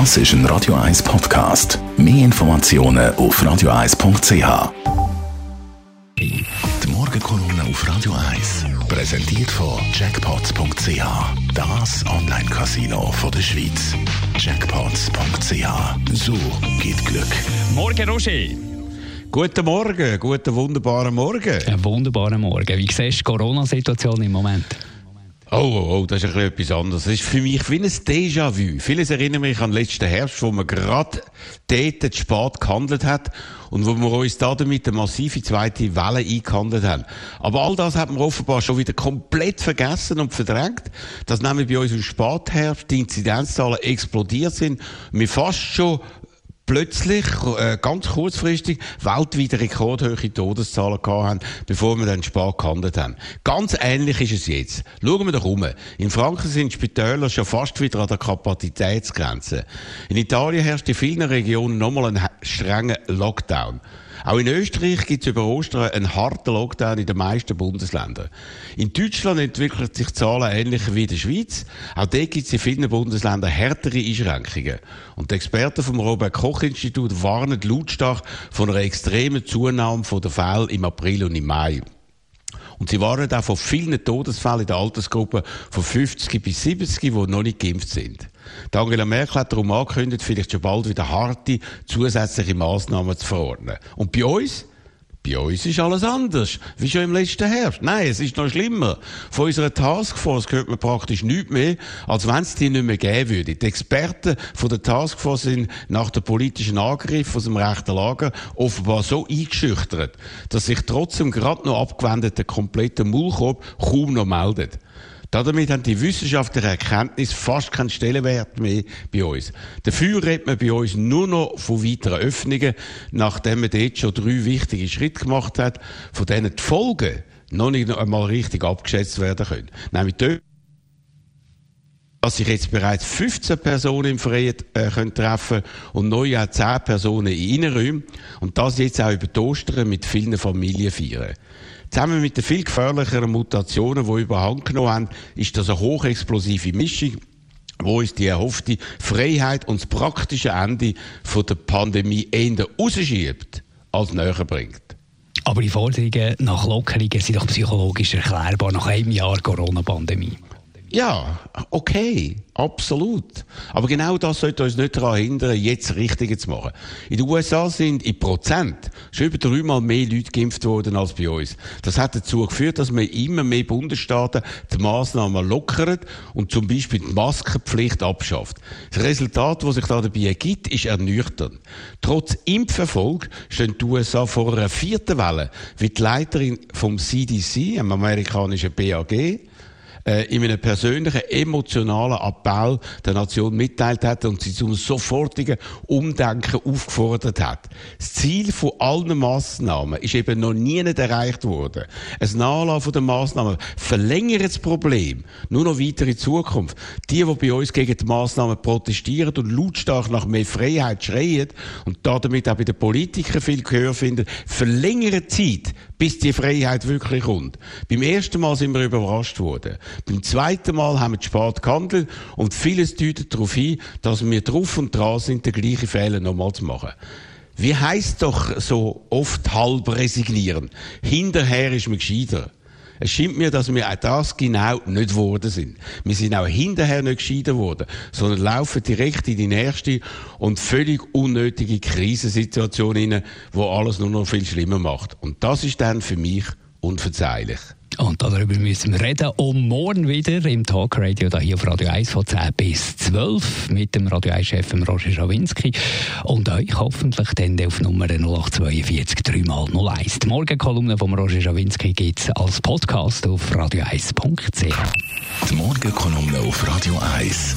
Das ist ein Radio 1 Podcast. Mehr Informationen auf radio1.ch. Die Morgenkolumne auf Radio 1 präsentiert von Jackpots.ch. Das Online-Casino der Schweiz. Jackpots.ch. So geht Glück. Morgen, Roger. Guten Morgen, guten wunderbaren Morgen. Einen wunderbaren Morgen. Wie siehst du die Corona-Situation im Moment? Oh, oh, oh, das ist ein etwas anderes. Das ist für mich wie ein Déjà-vu. Vieles erinnert mich an den letzten Herbst, wo man gerade dort spät gehandelt hat und wo wir uns da damit eine massive zweite Welle eingehandelt haben. Aber all das hat man offenbar schon wieder komplett vergessen und verdrängt, dass nämlich bei uns im Spätherbst die Inzidenzzahlen explodiert sind, wir fast schon plötzlich, äh, ganz kurzfristig, weltweit rekordhohe Todeszahlen gehabt haben, bevor wir dann spät gehandelt haben. Ganz ähnlich ist es jetzt. Schauen wir doch um. In Frankreich sind Spitäler schon fast wieder an der Kapazitätsgrenze. In Italien herrscht in vielen Regionen nochmal ein strenger Lockdown. Auch in Österreich gibt es über Ostern einen harten Lockdown in den meisten Bundesländern. In Deutschland entwickeln sich Zahlen ähnlich wie in der Schweiz. Auch dort gibt es in vielen Bundesländern härtere Einschränkungen. Und die Experten vom Robert-Koch-Institut warnen lautstark von einer extremen Zunahme der Fälle im April und im Mai. Und sie waren auch von vielen Todesfällen in der Altersgruppe von 50 bis 70, die noch nicht geimpft sind. Die Angela Merkel hat darum angekündigt, vielleicht schon bald wieder harte zusätzliche Massnahmen zu verordnen. Und bei uns? Bei uns ist alles anders, wie schon im letzten Herbst. Nein, es ist noch schlimmer. Von unserer Taskforce hört man praktisch nichts mehr, als wenn es die nicht mehr geben würde. Die Experten von der Taskforce sind nach dem politischen Angriff aus dem rechten Lager offenbar so eingeschüchtert, dass sich trotzdem gerade noch abgewendete komplette Maulkorb kaum noch meldet. Damit haben die wissenschaftlichen Erkenntnisse fast keinen Stellenwert mehr bei uns. Dafür redet man bei uns nur noch von weiteren Öffnungen, nachdem man dort schon drei wichtige Schritte gemacht hat, von denen die Folgen noch nicht einmal richtig abgeschätzt werden können. Nämlich dort, dass sich jetzt bereits 15 Personen im Freien äh, können treffen und neu auch 10 Personen in Innenräumen und das jetzt auch über die Ostern mit vielen Familien feiern. Zusammen mit den viel gefährlicheren Mutationen, die überhand genommen haben, ist das eine hochexplosive Mischung, wo uns die erhoffte Freiheit und das praktische Ende von der Pandemie eher rausschiebt, als näher bringt. Aber die Forderungen nach Lockerungen sind doch psychologisch erklärbar nach einem Jahr Corona-Pandemie. Ja, okay, absolut. Aber genau das sollte uns nicht daran hindern, jetzt Richtige zu machen. In den USA sind in Prozent schon über dreimal mehr Leute geimpft worden als bei uns. Das hat dazu geführt, dass wir immer mehr Bundesstaaten die Massnahmen lockern und zum Beispiel die Maskenpflicht abschafft. Das Resultat, das sich da dabei ergibt, ist ernüchternd. Trotz Impferfolg stehen die USA vor einer vierten Welle, wie die Leiterin vom CDC, einem amerikanischen BAG, äh, in einem persönlichen, emotionalen Appell der Nation mitteilt hat und sie zum sofortigen Umdenken aufgefordert hat. Das Ziel von allen Massnahmen ist eben noch nie nicht erreicht worden. Ein Nachlassen der Massnahmen verlängert das Problem nur noch weiter in Zukunft. Die, die bei uns gegen die Massnahmen protestieren und lautstark nach mehr Freiheit schreien und damit auch bei den Politikern viel Gehör finden, verlängern Zeit, bis die Freiheit wirklich kommt. Beim ersten Mal sind wir überrascht worden. Beim zweiten Mal haben wir spät gehandelt und vieles deutet darauf hin, dass wir drauf und dran sind, den gleichen Fehler nochmal zu machen. Wie heisst doch so oft halb resignieren? Hinterher ist man gescheiter. Es scheint mir, dass wir auch das genau nicht geworden sind. Wir sind auch hinterher nicht gescheiter worden, sondern laufen direkt in die nächste und völlig unnötige Krisensituation hinein, wo alles nur noch viel schlimmer macht. Und das ist dann für mich unverzeihlich. Und darüber müssen wir reden. Um morgen wieder im Talkradio hier auf Radio 1 von 10 bis 12 mit dem Radio 1-Chef Roger Schawinski und euch hoffentlich dann auf Nummer 0842 3x01. Die Morgenkolumne von Roger Schawinski gibt es als Podcast auf radio1.ch. Die Morgenkolumne auf Radio 1.